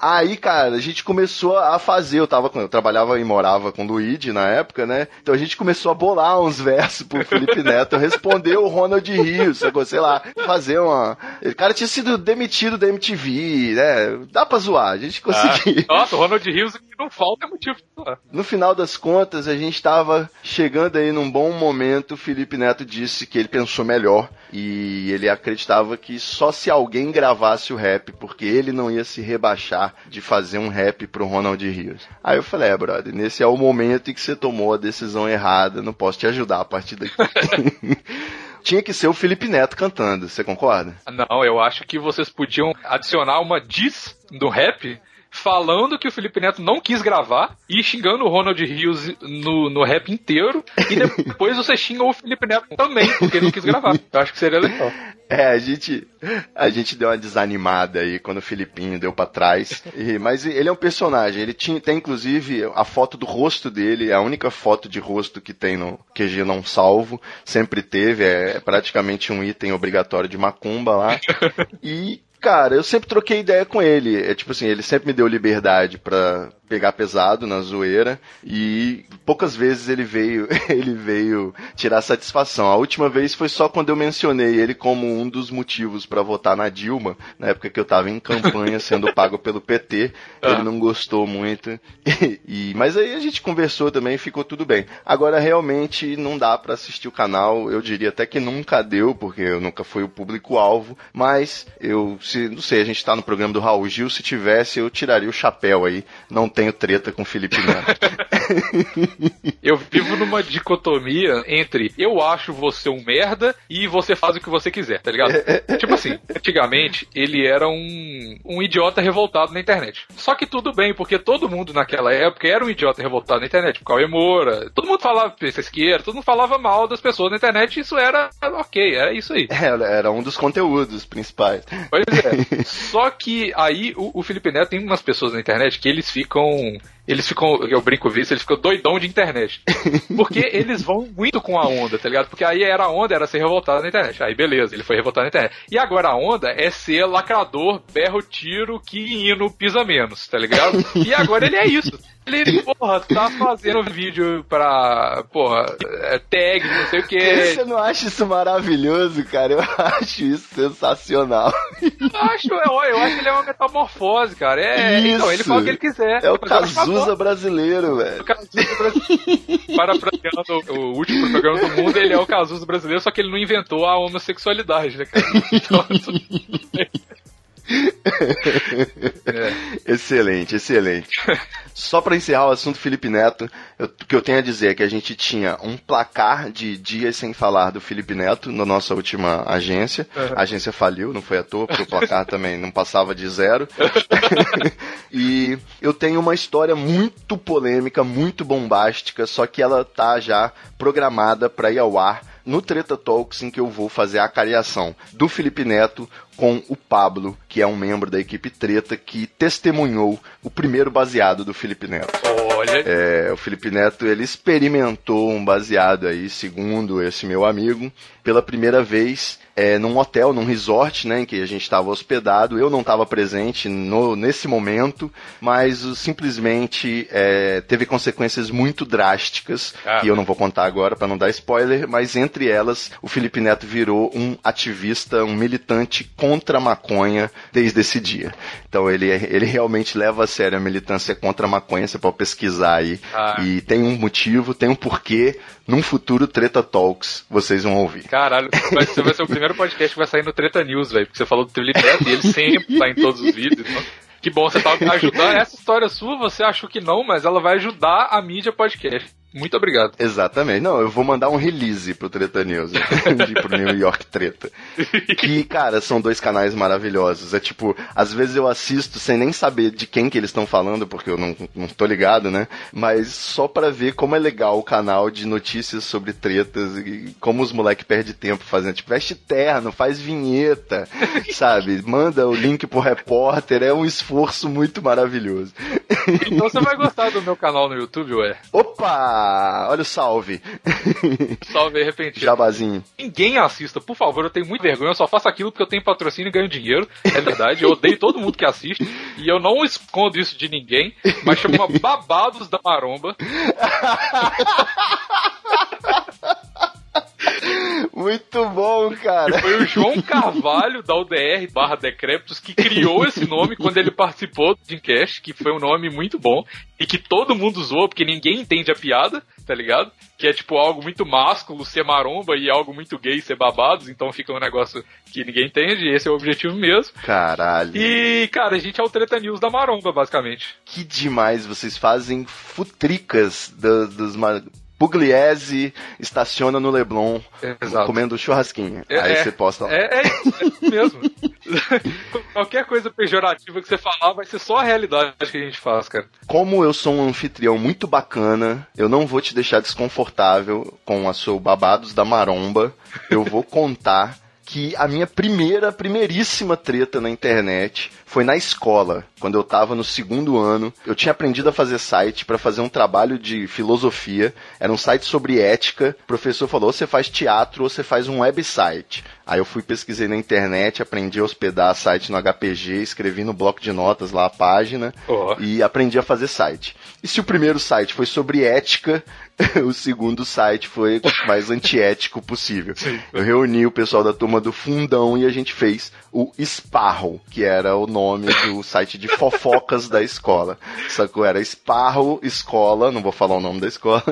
Aí, cara, a gente começou a fazer. Eu tava com, eu trabalhava e morava com o Luigi na época, né? Então a gente começou a bolar uns versos pro Felipe Neto responder o Ronald Rios, sacou? sei lá, fazer uma. O cara tinha sido demitido da MTV, né? Dá pra zoar, a gente conseguiu. Nossa, o Ronald Rios não falta motivo pra falar. No final das contas, a gente estava chegando aí num bom momento. O Felipe Neto disse que ele pensou melhor e ele acreditava que só se alguém gravasse o rap, porque ele não ia se rebaixar de fazer um rap pro Ronald Rios. Aí eu falei, é, brother, nesse é o momento em que você tomou a decisão errada, não posso te ajudar a partir daqui. Tinha que ser o Felipe Neto cantando, você concorda? Não, eu acho que vocês podiam adicionar uma diss do rap falando que o Felipe Neto não quis gravar e xingando o Ronald Rios no, no rap inteiro e depois você xinga o Felipe Neto também porque ele não quis gravar. Eu acho que seria legal. É, a gente, a gente deu uma desanimada aí quando o Filipinho deu pra trás. E- mas ele é um personagem. Ele tinha, tem inclusive a foto do rosto dele, é a única foto de rosto que tem no QG não salvo. Sempre teve, é, praticamente um item obrigatório de macumba lá. E Cara, eu sempre troquei ideia com ele. É tipo assim, ele sempre me deu liberdade pra pegar pesado na zoeira e poucas vezes ele veio, ele veio tirar satisfação. A última vez foi só quando eu mencionei ele como um dos motivos pra votar na Dilma, na época que eu tava em campanha sendo pago pelo PT. Ele não gostou muito. E, mas aí a gente conversou também e ficou tudo bem. Agora realmente não dá pra assistir o canal, eu diria até que nunca deu, porque eu nunca fui o público-alvo, mas eu, se, não sei, a gente tá no programa do Raul Gil, se tivesse eu tiraria o chapéu aí, não tenho treta com o Felipe Neto. Eu vivo numa dicotomia entre eu acho você um merda e você faz o que você quiser, tá ligado? tipo assim, antigamente ele era um, um idiota revoltado na internet. Só que tudo bem, porque todo mundo naquela época era um idiota revoltado na internet. Cauê Moura, todo mundo falava pensa esquerda, todo mundo falava mal das pessoas na internet e isso era ok, era isso aí. Era, era um dos conteúdos principais. Pois é. Só que aí o, o Felipe Neto tem umas pessoas na internet que eles ficam eles ficam, eu brinco visto, eles ficam doidão de internet. Porque eles vão muito com a onda, tá ligado? Porque aí era a onda, era ser revoltado na internet. Aí beleza, ele foi revoltado na internet. E agora a onda é ser lacrador, berro, tiro, que hino, pisa menos, tá ligado? E agora ele é isso. Ele, porra, tá fazendo vídeo pra, porra, é, tag, não sei o que. Você não acha isso maravilhoso, cara? Eu acho isso sensacional. Eu acho, eu, eu acho que ele é uma metamorfose, cara. É, Isso. então, ele fala o que ele quiser. É o Cazuza brasileiro, velho. O Cazuza brasileiro. Parafraseando o último programa do mundo, ele é o Cazuza brasileiro, só que ele não inventou a homossexualidade, né, cara? Então. É. Excelente, excelente. Só pra encerrar o assunto Felipe Neto, o que eu tenho a dizer é que a gente tinha um placar de dias sem falar do Felipe Neto na nossa última agência. A agência faliu, não foi à toa, porque o placar também não passava de zero. e eu tenho uma história muito polêmica, muito bombástica, só que ela tá já programada pra ir ao ar no Treta Talks, em que eu vou fazer a cariação do Felipe Neto com o Pablo, que é um membro da equipe Treta, que testemunhou o primeiro baseado do Felipe Neto. Olha, É, o Felipe Neto ele experimentou um baseado aí, segundo esse meu amigo, pela primeira vez é, num hotel, num resort, né, em que a gente estava hospedado. Eu não estava presente no, nesse momento, mas o- simplesmente é, teve consequências muito drásticas Ah. que eu não vou contar agora para não dar spoiler, mas entre elas o Felipe Neto virou um ativista, um militante contra a maconha desde esse dia. Então ele, ele realmente leva a sério a militância contra a maconha, você pode pesquisar aí. Ah. E tem um motivo, tem um porquê. Num futuro Treta Talks vocês vão ouvir. caralho, vai ser, vai ser o primeiro podcast que vai sair no Treta News, velho, porque você falou do Felipe Neto e ele sempre tá em todos os vídeos. Então, que bom, você tá ajudando. Essa história sua, você achou que não, mas ela vai ajudar a mídia podcast. Muito obrigado. Exatamente. Não, eu vou mandar um release pro Treta News, de, pro New York Treta. Que, cara, são dois canais maravilhosos. É tipo, às vezes eu assisto sem nem saber de quem que eles estão falando, porque eu não, não tô ligado, né? Mas só pra ver como é legal o canal de notícias sobre tretas e como os moleques perdem tempo fazendo. Tipo, veste terno, faz vinheta, sabe? Manda o link pro repórter. É um esforço muito maravilhoso. Então você vai gostar do meu canal no YouTube, ué. Opa! Olha o salve. Salve aí, repentino. Jabazinho. Ninguém assista, por favor, eu tenho muita vergonha, eu só faço aquilo porque eu tenho patrocínio e ganho dinheiro. É verdade, eu odeio todo mundo que assiste. E eu não escondo isso de ninguém, mas chama Babados da Maromba. Muito bom, cara. Foi o João Carvalho, da UDR barra Decréptos, que criou esse nome quando ele participou do Dreamcast, que foi um nome muito bom, e que todo mundo usou, porque ninguém entende a piada, tá ligado? Que é tipo algo muito másculo ser maromba e algo muito gay ser babados, então fica um negócio que ninguém entende, e esse é o objetivo mesmo. Caralho. E, cara, a gente é o Treta News da maromba, basicamente. Que demais. Vocês fazem futricas da- dos. Pugliese estaciona no Leblon Exato. comendo churrasquinho. É, Aí é. você posta lá. É, é isso, é isso mesmo. Qualquer coisa pejorativa que você falar vai ser só a realidade que a gente faz, cara. Como eu sou um anfitrião muito bacana, eu não vou te deixar desconfortável com a sua babados da maromba. Eu vou contar que a minha primeira, primeiríssima treta na internet foi na escola, quando eu tava no segundo ano. Eu tinha aprendido a fazer site para fazer um trabalho de filosofia. Era um site sobre ética. O professor falou: ou você faz teatro ou você faz um website. Aí eu fui pesquisei na internet, aprendi a hospedar site no HPG, escrevi no bloco de notas lá a página Ó. e aprendi a fazer site. E se o primeiro site foi sobre ética, o segundo site foi o mais antiético possível. Eu reuni o pessoal da turma do Fundão e a gente fez o Sparrow, que era o nome do site de fofocas da escola. Sacou? Era Sparrow Escola, não vou falar o nome da escola.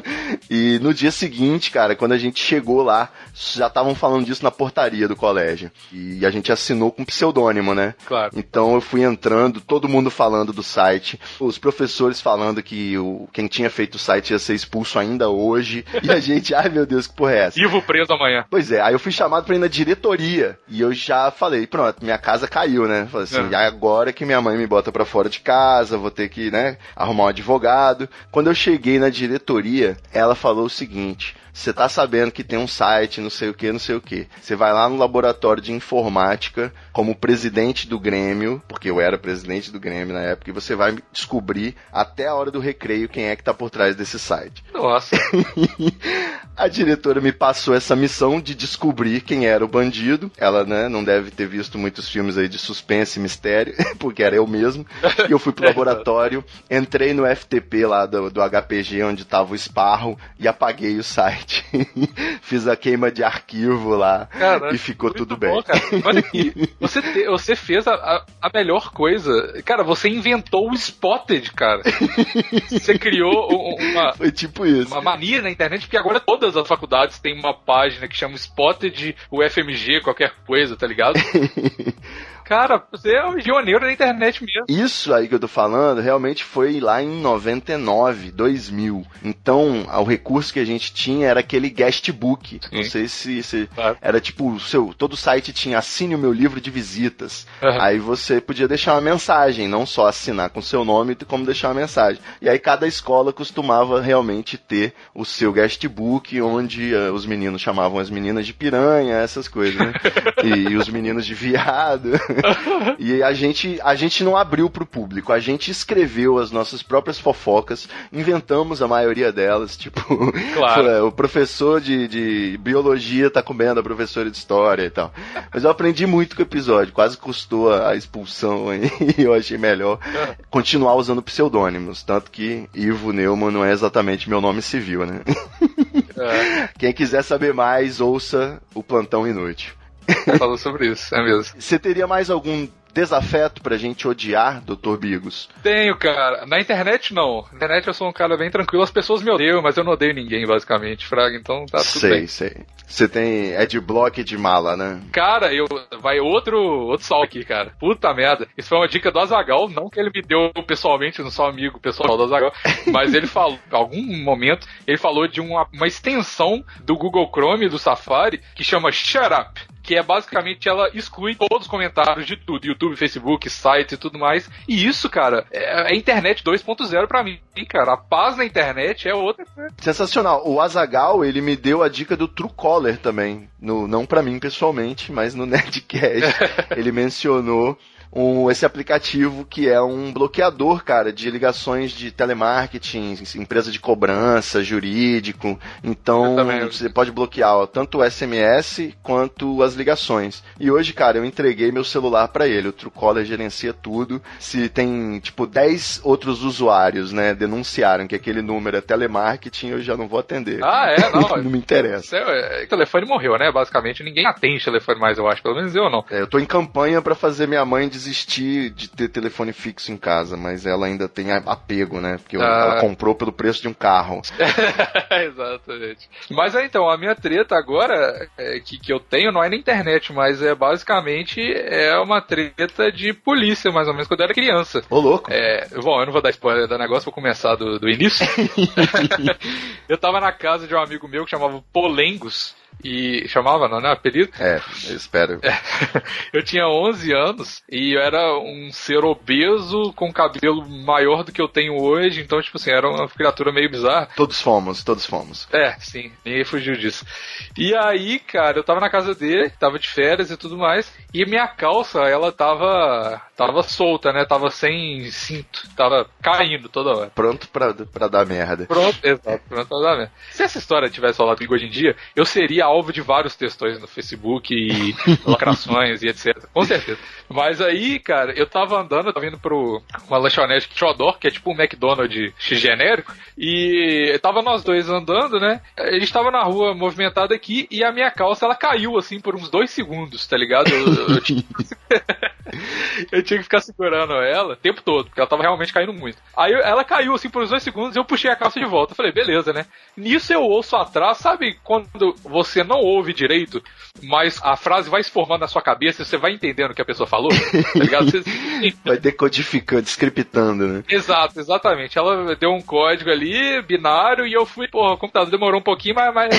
E no dia seguinte, cara, quando a gente chegou lá, já estavam falando disso na portaria do colégio. E a gente assinou com pseudônimo, né? Claro. Então eu fui entrando, todo mundo falando do site, os professores falando que o, quem tinha feito o site ia ser expulso ainda hoje. E a gente, ai meu Deus, que porra é essa? Vivo preso amanhã. Pois é, aí eu fui chamado pra ir na diretoria. E eu já falei, pronto, minha casa caiu, né? Falei assim, É. agora que minha mãe me bota pra fora de casa, vou ter que, né, arrumar um advogado. Quando eu cheguei na diretoria, ela falou o seguinte. Você tá sabendo que tem um site, não sei o que, não sei o que. Você vai lá no laboratório de informática, como presidente do Grêmio, porque eu era presidente do Grêmio na época, e você vai descobrir até a hora do recreio quem é que tá por trás desse site. Nossa. A diretora me passou essa missão de descobrir quem era o bandido. Ela, né, não deve ter visto muitos filmes aí de suspense e mistério, porque era eu mesmo. E eu fui pro laboratório, entrei no FTP lá do, do HPG, onde tava o Sparrow, e apaguei o site. Fiz a queima de arquivo lá e ficou tudo bom, bem. cara. Olha aqui, você, te- você fez a, a, a melhor coisa. Cara, você inventou o Spotted, cara. Você criou um- uma, Foi tipo isso. Uma mania na internet, porque agora todas as faculdades têm uma página que chama Spotted UFMG, qualquer coisa, tá ligado? Cara, você é o pioneiro da internet mesmo. Isso aí que eu tô falando realmente foi lá em 99, 2000. Então, o recurso que a gente tinha era aquele guestbook. Não Sim. sei se, se Claro. era tipo o seu, todo site tinha assine o meu livro de visitas. Aham. Aí você podia deixar uma mensagem, não só assinar com seu nome, como deixar uma mensagem. E aí cada escola costumava realmente ter o seu guestbook, onde eh, os meninos chamavam as meninas de piranha, essas coisas, né? e, e os meninos de viado. e a gente, a gente não abriu pro público, a gente escreveu as nossas próprias fofocas, inventamos a maioria delas, tipo, Claro. o professor de, de biologia tá comendo a professora de história e tal. Mas eu aprendi muito com o episódio, quase custou a expulsão aí, e eu achei melhor continuar usando pseudônimos, tanto que Ivo Neumann não é exatamente meu nome civil, né? É, Quem quiser saber mais, ouça o Plantão Inútil. Falou sobre isso, é mesmo. Você teria mais algum desafeto pra gente odiar, Dr. Bigos? Tenho, cara. Na internet, não. Na internet eu sou um cara bem tranquilo. As pessoas me odeiam, mas eu não odeio ninguém, basicamente, Fraga. Então tá tudo sei, bem. sei. Você tem. É de bloco e de mala, né? Cara, eu. Vai outro, outro salve aqui, cara. Puta merda. Isso foi uma dica do Azagal, não que ele me deu pessoalmente, não sou amigo pessoal do Azagal, mas ele falou, em algum momento, ele falou de uma, uma extensão do Google Chrome, do Safari, que chama Shut Up. Que é basicamente ela exclui todos os comentários de tudo, YouTube, Facebook, site e tudo mais. E isso, cara, é, é internet 2.0 pra mim, cara. A paz na internet é outra coisa. Sensacional. O Azagal, ele me deu a dica do Truecaller também. No, não pra mim pessoalmente, mas no Nerdcast. ele mencionou um, esse aplicativo que é um bloqueador, cara, de ligações de telemarketing, empresa de cobrança, jurídico. Então, você pode bloquear ó, tanto o SMS quanto as ligações. E hoje, cara, eu entreguei meu celular pra ele. O Truecaller gerencia tudo. Se tem, tipo, 10 outros usuários, né, denunciaram que aquele número é telemarketing, eu já não vou atender. Ah, é? Não, não me interessa. É- é- o telefone morreu, né? Basicamente, ninguém atende telefone mais, eu acho. Pelo menos eu não. É, eu tô em campanha pra fazer minha mãe desistir de ter telefone fixo em casa, mas ela ainda tem apego, né? Porque Ah. ela comprou pelo preço de um carro. Exatamente. Mas é, então, a minha treta agora é, que, que eu tenho não é na internet, mas é basicamente é uma treta de polícia, mais ou menos, quando eu era criança. Ô, louco. É, bom, eu não vou dar spoiler do negócio, vou começar do, do início. eu tava na casa de um amigo meu que chamava Polengos. E chamava, não, né? Apelido? É, eu espero. eu tinha 11 anos e eu era um ser obeso com cabelo maior do que eu tenho hoje, então, tipo assim, era uma criatura meio bizarra. Todos fomos, todos fomos. É, sim, ninguém fugiu disso. E aí, cara, eu tava na casa dele, tava de férias e tudo mais, e minha calça, ela tava tava solta, né? Tava sem cinto, tava caindo toda hora. Pronto pra, pra dar merda. Pronto, exato, pronto pra dar merda. Se essa história tivesse rolado comigo hoje em dia, eu seria alvo de vários textões no Facebook e lacrações e etc. Com certeza. Mas aí, cara, eu tava andando, eu tava indo pro uma lanchonete Chodor, que é tipo um McDonald's genérico, e tava nós dois andando, né? A gente tava na rua movimentada aqui e a minha calça ela caiu assim por uns dois segundos, tá ligado? Eu, eu tinha- eu tinha que ficar segurando ela o tempo todo, porque ela tava realmente caindo muito. Aí ela caiu assim por uns dois segundos e eu puxei a calça de volta. Eu falei, beleza, né? Nisso eu ouço atrás, sabe quando você não ouve direito, mas a frase vai se formando na sua cabeça e você vai entendendo o que a pessoa falou? Tá ligado? Você- Vai decodificando, scriptando, né? Exato, exatamente. Ela deu um código ali, binário, e eu fui, porra, o computador demorou um pouquinho, mas, mas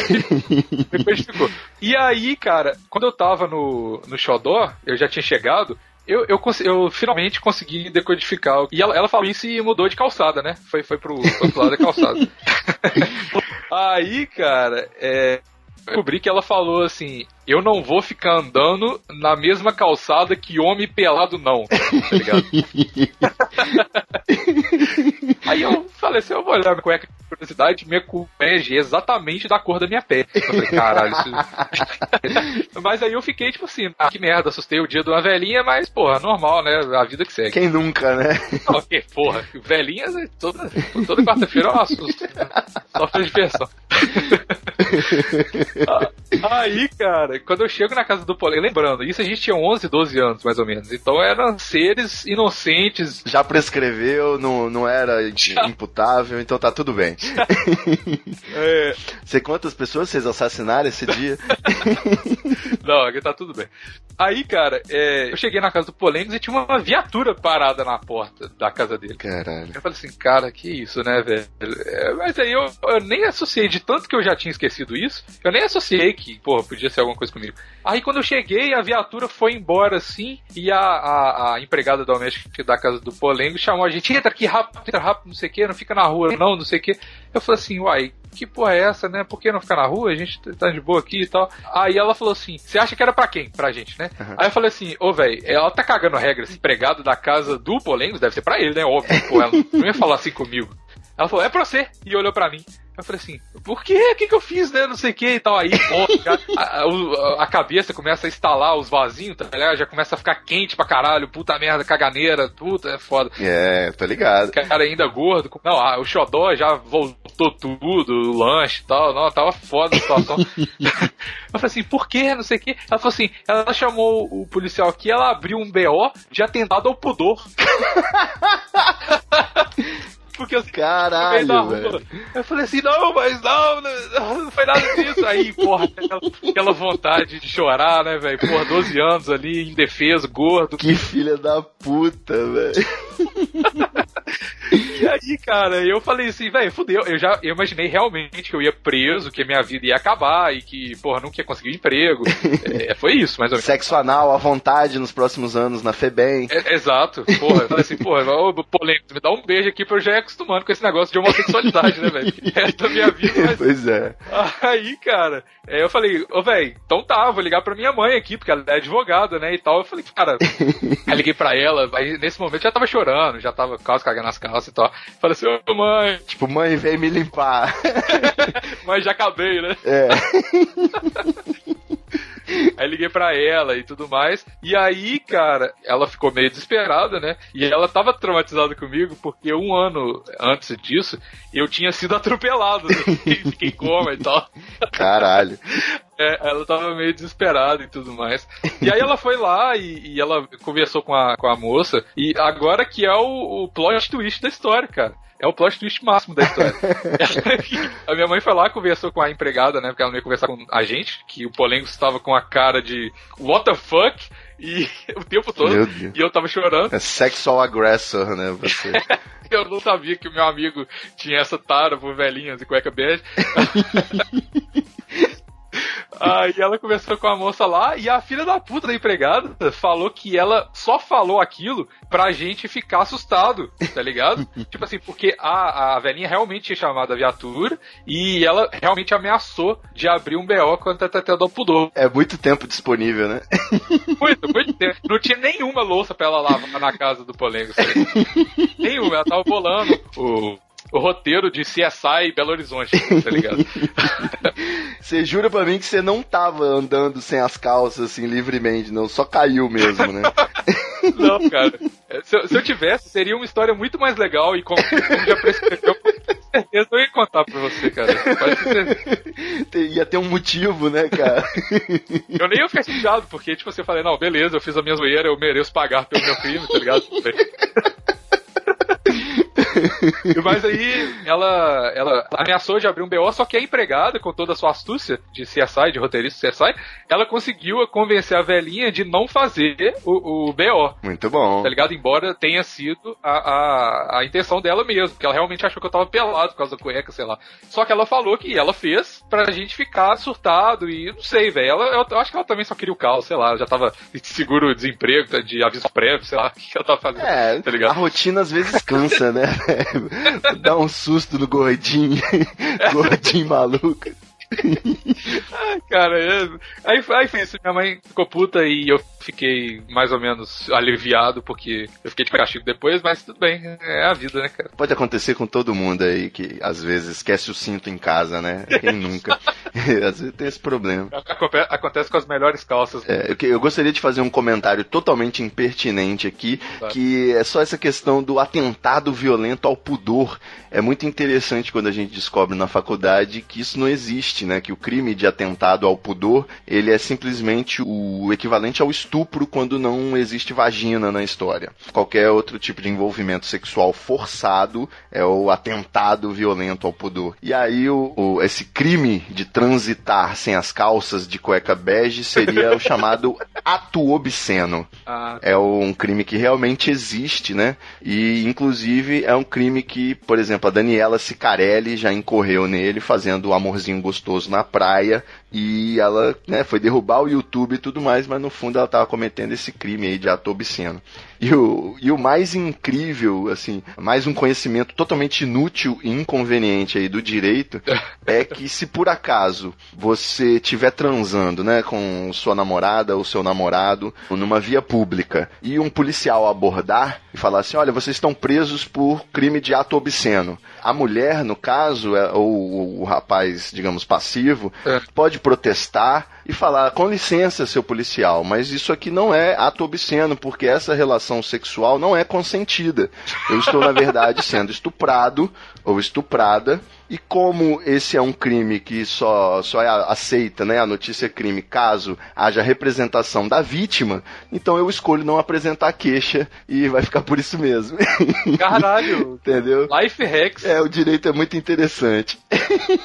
depois ficou. E aí, cara, quando eu tava no, no Xodó, eu já tinha chegado, eu, eu, eu finalmente consegui decodificar. E ela, ela falou isso e mudou de calçada, né? Foi, foi pro outro lado da calçada. aí, cara, é. eu Descobri que ela falou assim: Eu não vou ficar andando na mesma calçada que homem pelado, não. Tá ligado? Aí eu falei assim, eu vou olhar minha cueca de curiosidade, minha cueca é exatamente da cor da minha pele. Eu falei, caralho, isso... mas aí eu fiquei, tipo assim, ah, que merda, assustei o dia de uma velhinha, mas, porra, normal, né? A vida que segue. Quem nunca, né? Não, porra, velhinhas, é toda, toda quarta-feira eu assusto. Só pra diversão. Aí, cara, quando eu chego na casa do Polêmico, lembrando, isso a gente tinha 11, 12 anos, mais ou menos. Então eram seres inocentes, Já prescreveu, não, não era imputável, então tá tudo bem. é, Sei quantas pessoas vocês assassinaram esse dia? Não, aqui tá tudo bem. Aí, cara, é, eu cheguei na casa do Polêmicos e tinha uma viatura parada na porta da casa dele. Caralho. Eu falei assim, cara, que isso, né, velho? É, mas aí eu, eu nem associei, de tanto que eu já tinha esquecido isso, eu nem associei que, porra, podia ser alguma coisa comigo. Aí quando eu cheguei, a viatura foi embora assim, e a, a, a empregada doméstica da casa do Polengo chamou a gente, entra aqui rápido, entra rápido, não sei o que, não fica na rua, não, não sei o que. Eu falei assim, uai, que porra é essa, né? Por que não ficar na rua? A gente tá de boa aqui e tal. Aí ela falou assim: Você acha que era pra quem? Pra gente, né? Aí eu falei assim: Ô, velho, ela tá cagando regra. Esse empregado da casa do Polengos deve ser pra ele, né? Óbvio, pô, ela não ia falar assim comigo. Ela falou: É pra você. E olhou pra mim. Eu falei assim, por quê? O que, que eu fiz, né? Não sei o que e tal. Aí, pô, cara, a, a- a cabeça começa a instalar os vasinhos, tá ligado? Já começa a ficar quente pra caralho. Puta merda, caganeira, puta, é foda. É, tô ligado. cara ainda gordo. Não, ah, o xodó já voltou tudo, o lanche e tal. Não, tava foda a situação. eu falei assim, por quê? Não sei o quê. Ela falou assim, ela chamou o policial aqui, ela abriu um BO de atentado ao pudor. Porque eu no meio da Caralho, rua. velho. Eu falei assim, não, mas não, não, não foi nada disso. Aí, porra, aquela, aquela vontade de chorar, né, velho? Porra, 12 anos ali, indefeso, gordo. Que filha da puta, velho. E aí, cara, eu falei assim, velho, fudeu. Eu já eu imaginei realmente que eu ia preso, que a minha vida ia acabar e que, porra, nunca ia conseguir um emprego. É, foi isso, mais ou menos. Sexo anal à vontade nos próximos anos na FEBEM. É, exato, porra, eu falei assim, porra, ô, polêmico, me dá um beijo aqui pra eu já ir acostumando com esse negócio de homossexualidade, né, velho? Da minha vida vai Pois é. Aí, cara, é, eu falei, ô, velho, então tá, vou ligar pra minha mãe aqui, porque ela é advogada, né, e tal. Eu falei, cara, aí liguei pra ela, aí nesse momento já tava chorando, já tava quase cagando nas calças e tal. Falei assim, ô, mãe, Tipo, mãe, vem me limpar. mas já acabei, né? É. Aí liguei pra ela e tudo mais. E aí, cara, ela ficou meio desesperada, né? E ela tava traumatizada comigo porque um ano antes disso eu tinha sido atropelado. Né? Fiquei em coma e tal. Caralho. É, ela tava meio desesperada e tudo mais. E aí ela foi lá e, e ela conversou com a, com a moça. E agora que é o, o plot twist da história, cara. É o plot twist máximo da história. a minha mãe foi lá, conversou com a empregada, né? Porque ela não ia conversar com a gente, que o Polengo estava com a cara de what the fuck? E o tempo todo. E eu tava chorando. É sexual aggressor, né, você. Eu não sabia que o meu amigo tinha essa tara por velhinhas e cueca bege. Aí ela conversou com a moça lá e a filha da puta da empregada falou que ela só falou aquilo pra gente ficar assustado, tá ligado? tipo assim, porque a, a velhinha realmente tinha chamado a viatura e ela realmente ameaçou de abrir um BO contra a Tetê do Pudor. É muito tempo disponível, né? Muito, muito tempo. Não tinha nenhuma louça pra ela lavar na casa do sabe? nenhuma, ela tava bolando o, o roteiro de CSI Belo Horizonte, tá ligado? Você jura pra mim que você não tava andando sem as calças, assim, livremente, não? Só caiu mesmo, né? Não, cara. Se eu, se eu tivesse, seria uma história muito mais legal e como, como já certeza eu ia contar pra você, cara. Ia ter um motivo, né, cara? Eu nem ia ficar chateado, porque, tipo, você falei, não, beleza, eu fiz a minha zoeira, eu mereço pagar pelo meu crime, tá ligado? Mas aí ela, ela ameaçou de abrir um BO, só que a empregada, com toda a sua astúcia de CSI, de roteirista de CSI, ela conseguiu convencer a velhinha de não fazer o, o BO. Muito bom. Tá ligado? Embora tenha sido a, a, a intenção dela mesmo, porque ela realmente achou que eu tava pelado por causa da cueca, sei lá. Só que ela falou que ela fez pra gente ficar surtado e não sei, velho. Ela, eu, acho que ela também só queria o caos, sei lá. Ela já tava de seguro desemprego, de aviso prévio, sei lá, o que ela tava fazendo. É, tá ligado? A rotina às vezes cansa, né? Dá um susto no gordinho. gordinho maluco. Cara, é... aí, aí foi isso. Minha mãe ficou puta e eu fiquei mais ou menos aliviado, porque eu fiquei de castigo depois, mas tudo bem, é a vida, né, cara? Pode acontecer com todo mundo aí que às vezes esquece o cinto em casa, né? Quem nunca? às vezes tem esse problema. Acontece com as melhores calças. É, eu gostaria de fazer um comentário totalmente impertinente aqui, tá. que é só essa questão do atentado violento ao pudor. É muito interessante quando a gente descobre na faculdade que isso não existe, né? Que o crime de atentado ao pudor, ele é simplesmente o equivalente ao estupro quando não existe vagina na história. Qualquer outro tipo de envolvimento sexual forçado é o atentado violento ao pudor. E aí o, o esse crime de transitar sem as calças de cueca bege seria o chamado ato obsceno. Ah. É um crime que realmente existe, né? E inclusive é um crime que, por exemplo, a Daniela Sicarelli já incorreu nele fazendo o amorzinho gostoso na praia e ela né, foi derrubar o YouTube e tudo mais, mas no fundo ela estava cometendo esse crime aí de ato obsceno. E o, e o mais incrível, assim, mais um conhecimento totalmente inútil e inconveniente aí do direito é que se por acaso você estiver transando, né, com sua namorada ou seu namorado numa via pública e um policial abordar e falar assim, olha, vocês estão presos por crime de ato obsceno. A mulher, no caso, é, ou o rapaz, digamos, passivo, é. pode protestar e falar, com licença, seu policial, mas isso aqui não é ato obsceno, porque essa relação sexual não é consentida. Eu estou, na verdade, sendo estuprado ou estuprada, e como esse é um crime que só, só é aceita, né, a notícia é crime caso haja representação da vítima, então eu escolho não apresentar queixa e vai ficar por isso mesmo. Caralho! Entendeu? Life hacks. É, o direito é muito interessante.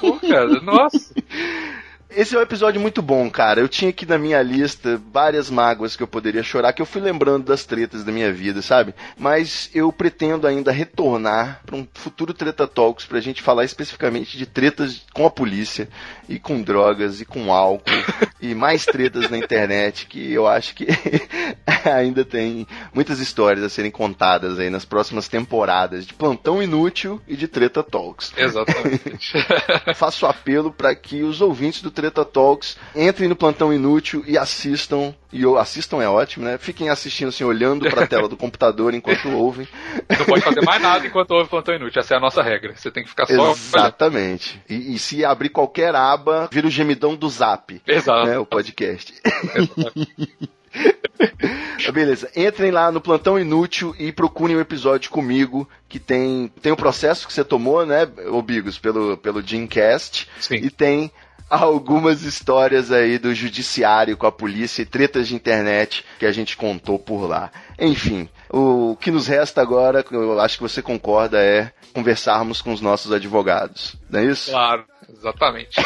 Pô, cara, nossa. Esse é um episódio muito bom, cara. Eu tinha aqui na minha lista várias mágoas que eu poderia chorar, que eu fui lembrando das tretas da minha vida, sabe? Mas eu pretendo ainda retornar para um futuro Treta Talks pra gente falar especificamente de tretas com a polícia e com drogas e com álcool e mais tretas na internet que eu acho que ainda tem muitas histórias a serem contadas aí nas próximas temporadas de Plantão Inútil e de Treta Talks. Exatamente. Faço apelo para que os ouvintes do Treta Talks, entrem no Plantão Inútil e assistam. E assistam é ótimo, né? Fiquem assistindo assim, olhando para a tela do computador enquanto ouvem. Não pode fazer mais nada enquanto ouve Plantão Inútil. Essa é a nossa regra. Você tem que ficar só. Exatamente. E, e, se abrir qualquer aba, vira o gemidão do Zap. Exato. Né, o podcast. Beleza, entrem lá no Plantão Inútil e procurem o um episódio comigo que tem tem o processo que você tomou, né, Obigos, pelo, pelo Dreamcast. Sim. E tem algumas histórias aí do judiciário com a polícia e tretas de internet que a gente contou por lá. Enfim, o que nos resta agora, eu acho que você concorda, é conversarmos com os nossos advogados. Não é isso? Claro. Exatamente.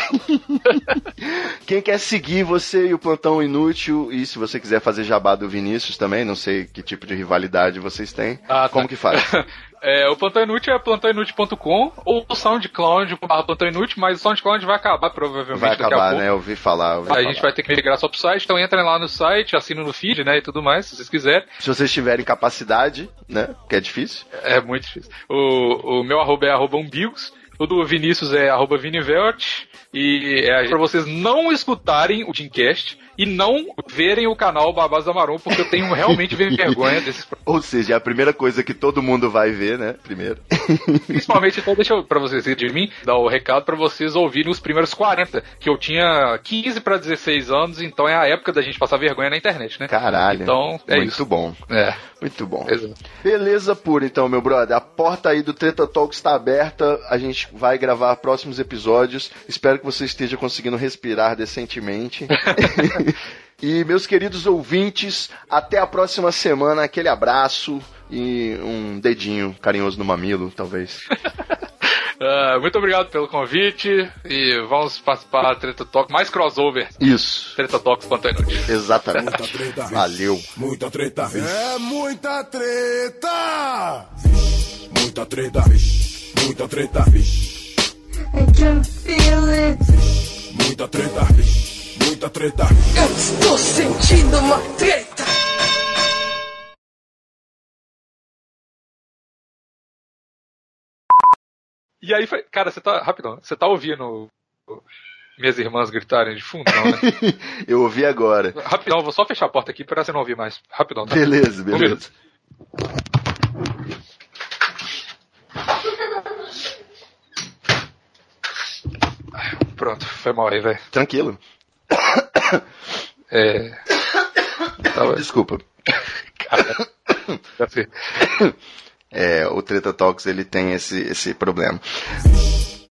Quem quer seguir você e o Plantão Inútil, e se você quiser fazer jabá do Vinícius também, não sei que tipo de rivalidade vocês têm, ah, como tá. que faz? É, o Plantão Inútil é plantãoinútil.com ou o SoundCloud barra Plantão Inútil, mas o SoundCloud vai acabar provavelmente Vai acabar, né? Eu ouvi falar. Ouvi a falar. gente vai ter que migrar só pro site, então entrem lá no site, assinam no feed, né, e tudo mais, se vocês quiserem. Se vocês tiverem capacidade, né, que é difícil. É muito difícil. O, o meu arroba é arroba umbigos, o do Vinícius é arroba Vinivelt. E é para vocês não escutarem o Teamcast e não verem o canal Babás da Marom, porque eu tenho realmente vergonha desses. Ou seja, é a primeira coisa que todo mundo vai ver, né? Primeiro. Principalmente, então, deixa eu, pra vocês de mim, dar o recado para vocês ouvirem os primeiros 40, que eu tinha 15 para 16 anos, então é a época da gente passar vergonha na internet, né? Caralho. Então, é Muito isso. bom. É. Muito bom. Exato. Beleza pura, então, meu brother. A porta aí do Treta Talk está aberta. A gente vai gravar próximos episódios. Espero que você esteja conseguindo respirar decentemente. e, meus queridos ouvintes, até a próxima semana. Aquele abraço e um dedinho carinhoso no mamilo, talvez. Ah, muito obrigado pelo convite e vamos participar da Treta Talk, mais crossover. Isso, Treta Talks quanto inútil. exatamente. Muita treta. Valeu. Muita treta. É muita treta! Muita treta. Muita treta. I can feel it. Muita treta. Muita treta. Eu estou sentindo uma treta. E aí foi. Cara, você tá. Rapidão, você tá ouvindo minhas irmãs gritarem de fundo, não, né? Eu ouvi agora. Rapidão, vou só fechar a porta aqui pra você não ouvir mais. Rapidão, tá? Beleza, beleza. Pronto, foi mal aí, velho. Tranquilo. É. Tava... Desculpa. Cara. É, o Treta Talks ele tem esse, esse problema.